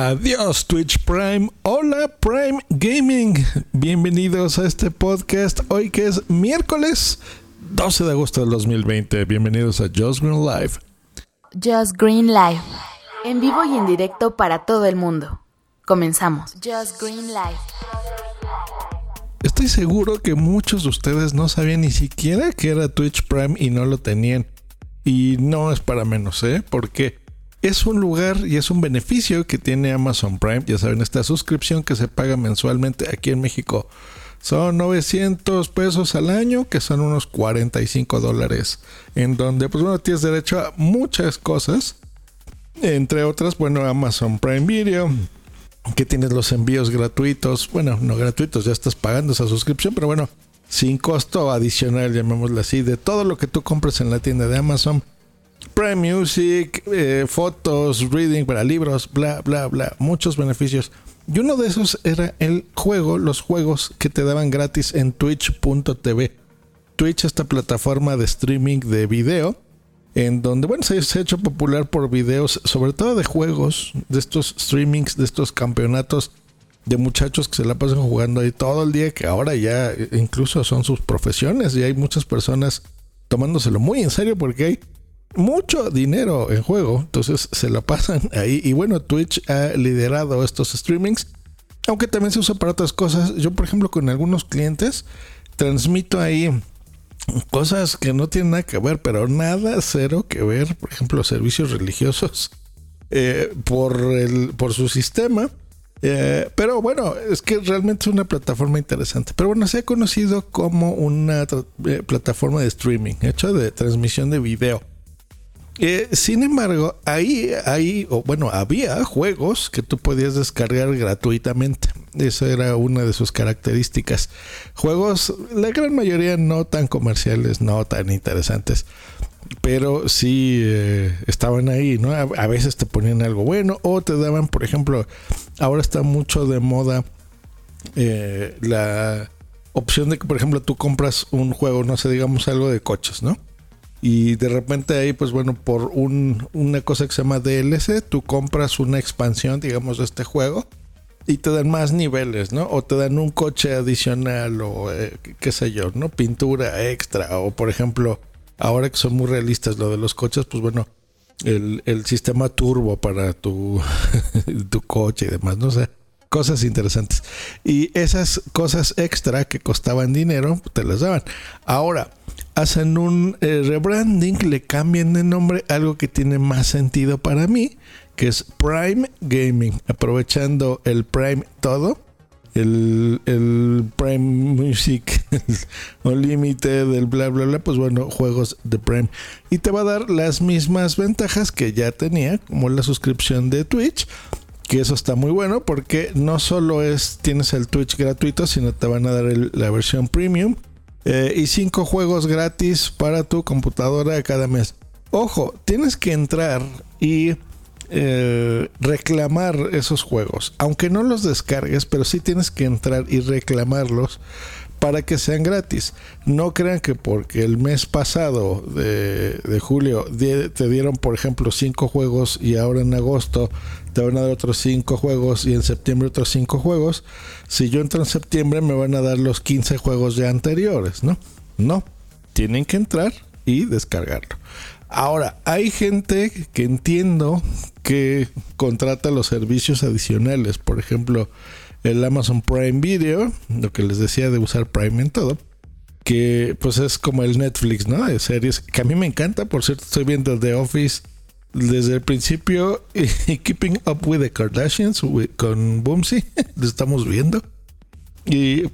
Adiós Twitch Prime, hola Prime Gaming, bienvenidos a este podcast hoy que es miércoles 12 de agosto del 2020, bienvenidos a Just Green Live. Just Green Live, en vivo y en directo para todo el mundo. Comenzamos. Just Green Live. Estoy seguro que muchos de ustedes no sabían ni siquiera que era Twitch Prime y no lo tenían. Y no es para menos, ¿eh? Porque es un lugar y es un beneficio que tiene Amazon Prime. Ya saben, esta suscripción que se paga mensualmente aquí en México son 900 pesos al año, que son unos 45 dólares, en donde pues bueno, tienes derecho a muchas cosas, entre otras, bueno, Amazon Prime Video, que tienes los envíos gratuitos, bueno, no gratuitos, ya estás pagando esa suscripción, pero bueno, sin costo adicional, llamémoslo así, de todo lo que tú compres en la tienda de Amazon Prime Music, eh, fotos, reading para libros, bla, bla, bla, muchos beneficios. Y uno de esos era el juego, los juegos que te daban gratis en twitch.tv. Twitch, esta plataforma de streaming de video, en donde, bueno, se, ha hecho popular por videos, sobre todo de juegos, de estos streamings, de estos campeonatos de muchachos que se la pasan jugando ahí todo el día, que ahora ya incluso son sus profesiones y hay muchas personas tomándoselo muy en serio porque hay mucho dinero en juego, entonces se lo pasan ahí. Y bueno, Twitch ha liderado estos streamings, aunque también se usa para otras cosas. Yo, por ejemplo, con algunos clientes transmito ahí cosas que no tienen nada que ver, pero nada cero que ver, por ejemplo, servicios religiosos eh, por, el, por su sistema. Eh, pero bueno, es que realmente es una plataforma interesante. Pero bueno, se ha conocido como una eh, plataforma de streaming, hecha de transmisión de video. Eh, sin embargo, ahí, ahí, o bueno, había juegos que tú podías descargar gratuitamente. Esa era una de sus características. Juegos, la gran mayoría no tan comerciales, no tan interesantes, pero sí eh, estaban ahí, ¿no? A, a, veces te ponían algo bueno o te daban, por ejemplo, ahora está mucho de moda eh, la opción de que, por ejemplo, tú compras un juego, no sé, digamos algo de coches, ¿no? Y de repente ahí, pues bueno, por un, una cosa que se llama DLC, tú compras una expansión, digamos, de este juego y te dan más niveles, ¿no? O te dan un coche adicional o eh, qué sé yo, ¿no? Pintura extra o por ejemplo, ahora que son muy realistas lo de los coches, pues bueno, el, el sistema turbo para tu, tu coche y demás, ¿no? Sea, cosas interesantes. Y esas cosas extra que costaban dinero, te las daban. Ahora, hacen un eh, rebranding, le cambian de nombre, algo que tiene más sentido para mí, que es Prime Gaming, aprovechando el Prime todo. El, el Prime Music Unlimited, el bla bla bla, pues bueno, juegos de Prime. Y te va a dar las mismas ventajas que ya tenía, como la suscripción de Twitch, que eso está muy bueno porque no solo es tienes el Twitch gratuito, sino te van a dar la versión premium eh, y cinco juegos gratis para tu computadora cada mes. Ojo, tienes que entrar y eh, reclamar esos juegos, aunque no los descargues, pero sí tienes que entrar y reclamarlos para que sean gratis. No crean que porque el mes pasado de, julio te dieron, por ejemplo, cinco juegos y ahora en agosto te van a dar otros cinco juegos y en septiembre otros cinco juegos. Si yo entro en septiembre me van a dar los 15 juegos ya anteriores, ¿no? No, tienen que entrar y descargarlo. Ahora, hay gente que entiendo que contrata los servicios adicionales, por ejemplo, el Amazon Prime Video, lo que les decía de usar Prime en todo, que pues es como el Netflix, ¿no? De series, que a mí me encanta, por cierto, estoy viendo The Office desde el principio y Keeping Up with the Kardashians con Boomsy, lo estamos viendo. Y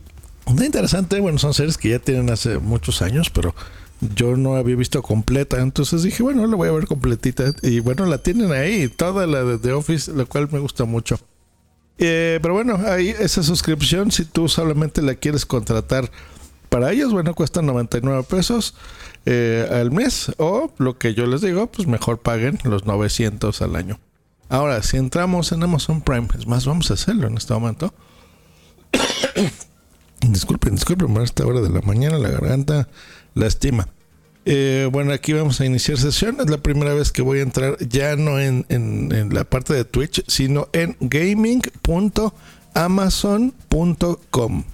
muy interesante, bueno, son series que ya tienen hace muchos años, pero yo no había visto completa, entonces dije, bueno, la voy a ver completita. Y bueno, la tienen ahí, toda la de The Office, lo cual me gusta mucho. Eh, pero bueno, ahí esa suscripción, si tú solamente la quieres contratar para ellos, bueno, cuesta 99 pesos eh, al mes. O lo que yo les digo, pues mejor paguen los 900 al año. Ahora, si entramos en Amazon Prime, es más, vamos a hacerlo en este momento. disculpen, disculpen, a esta hora de la mañana la garganta lastima. Eh, bueno, aquí vamos a iniciar sesión. Es la primera vez que voy a entrar ya no en, la parte de Twitch, sino en gaming.amazon.com.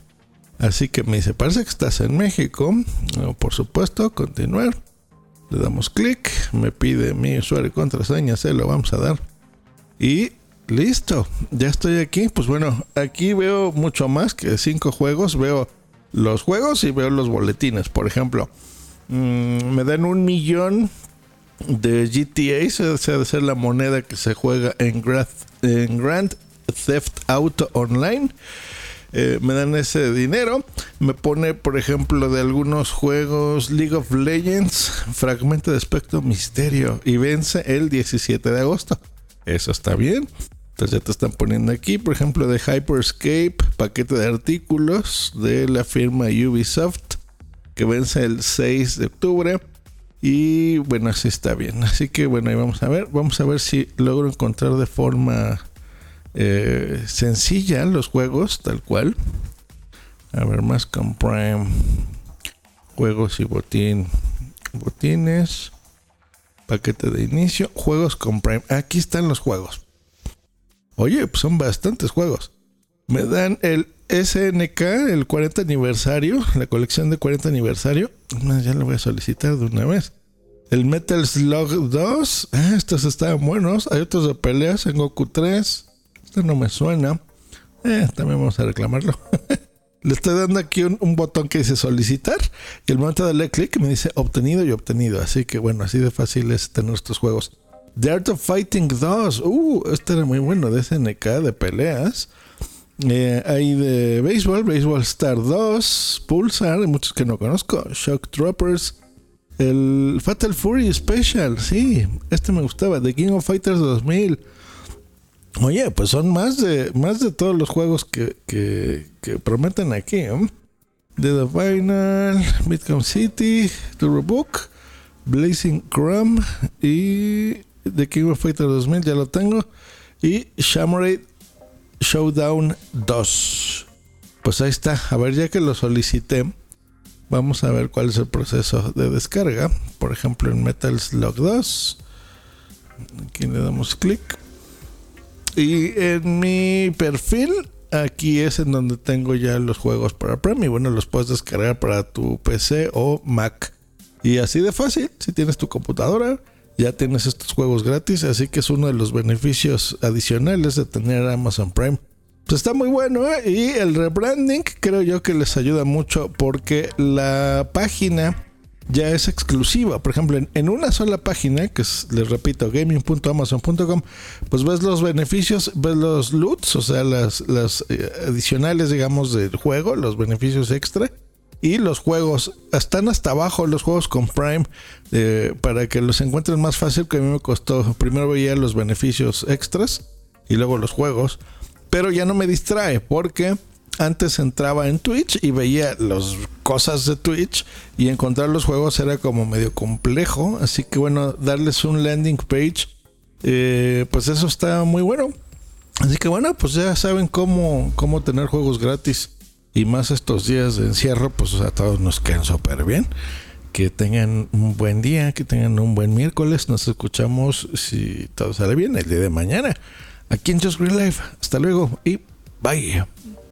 Así que me dice, parece que estás en México. por supuesto, continuar. Le damos clic, me pide mi usuario y contraseña, se lo vamos a dar. Y listo, ya estoy aquí. Pues bueno, aquí veo mucho más que cinco juegos. Veo los juegos y veo los boletines. Por ejemplo, Mm, me dan un millón de GTA, esa debe ser la moneda que se juega en Grand, Theft Auto Online. Eh, me dan ese dinero. Me pone, por ejemplo, de algunos juegos League of Legends, fragmento de aspecto misterio y vence el 17 de agosto. Eso está bien. Entonces ya te están poniendo aquí, por ejemplo, de Hyperscape, paquete de artículos de la firma Ubisoft que vence el 6 de octubre. Y bueno, así está bien. Así que bueno, ahí vamos a ver. Vamos a ver si logro encontrar de forma eh, sencilla los juegos, tal cual. A ver, más con Prime. Juegos y botín. Botines. Paquete de inicio. Juegos con Prime. Aquí están los juegos. Oye, pues son bastantes juegos. Me dan el SNK, el 40 aniversario, la colección de 40 aniversario. Ya lo voy a solicitar de una vez. El Metal Slug 2. Ah, estos estaban buenos. Hay otros de peleas en Goku 3. Este no me suena. Eh, también vamos a reclamarlo. Le estoy dando aquí un, botón que dice solicitar. Y el momento de darle clic me dice obtenido y obtenido. Así que bueno, así de fácil es tener estos juegos. The Art of Fighting 2. Uh, este era muy bueno de SNK de peleas. Eh, hay de béisbol, Baseball Star 2, Pulsar, muchos que no conozco, Shock Troopers, el Fatal Fury Special, sí, este me gustaba, The King of Fighters 2000. Oye, pues son más de más de todos los juegos que, que, prometen aquí. ¿eh? The Final, Midcom City, Turbo Book, Blazing Chrome y The King of Fighters 2000, ya lo tengo. Y Shamroid Showdown 2. Pues ahí está. A ver, ya que lo solicité, vamos a ver cuál es el proceso de descarga. Por ejemplo, en Metal Slug 2. Aquí le damos clic. Y en mi perfil, aquí es en donde tengo ya los juegos para Prime. Y bueno, los puedes descargar para tu PC o Mac. Y así de fácil, si tienes tu computadora, ya tienes estos juegos gratis, así que es uno de los beneficios adicionales de tener Amazon Prime. Pues está muy bueno ¿eh? y el rebranding creo yo que les ayuda mucho porque la página ya es exclusiva. Por ejemplo, en, una sola página, que es, les repito, gaming.amazon.com, pues ves los beneficios, ves los loots, o sea, las, las eh, adicionales, digamos, del juego, los beneficios extra y los juegos están hasta abajo los juegos con Prime eh, para que los encuentren más fácil que a mí me costó primero veía los beneficios extras y luego los juegos pero ya no me distrae porque antes entraba en Twitch y veía las cosas de Twitch y encontrar los juegos era como medio complejo así que bueno darles un landing page eh, pues eso está muy bueno. Así que bueno pues ya saben cómo, cómo tener juegos gratis y más estos días de encierro, pues a todos nos quedan súper bien. Que tengan un buen día, que tengan un buen miércoles. Nos escuchamos, si todo sale bien, el día de mañana. Aquí en Just Green Life. Hasta luego y bye.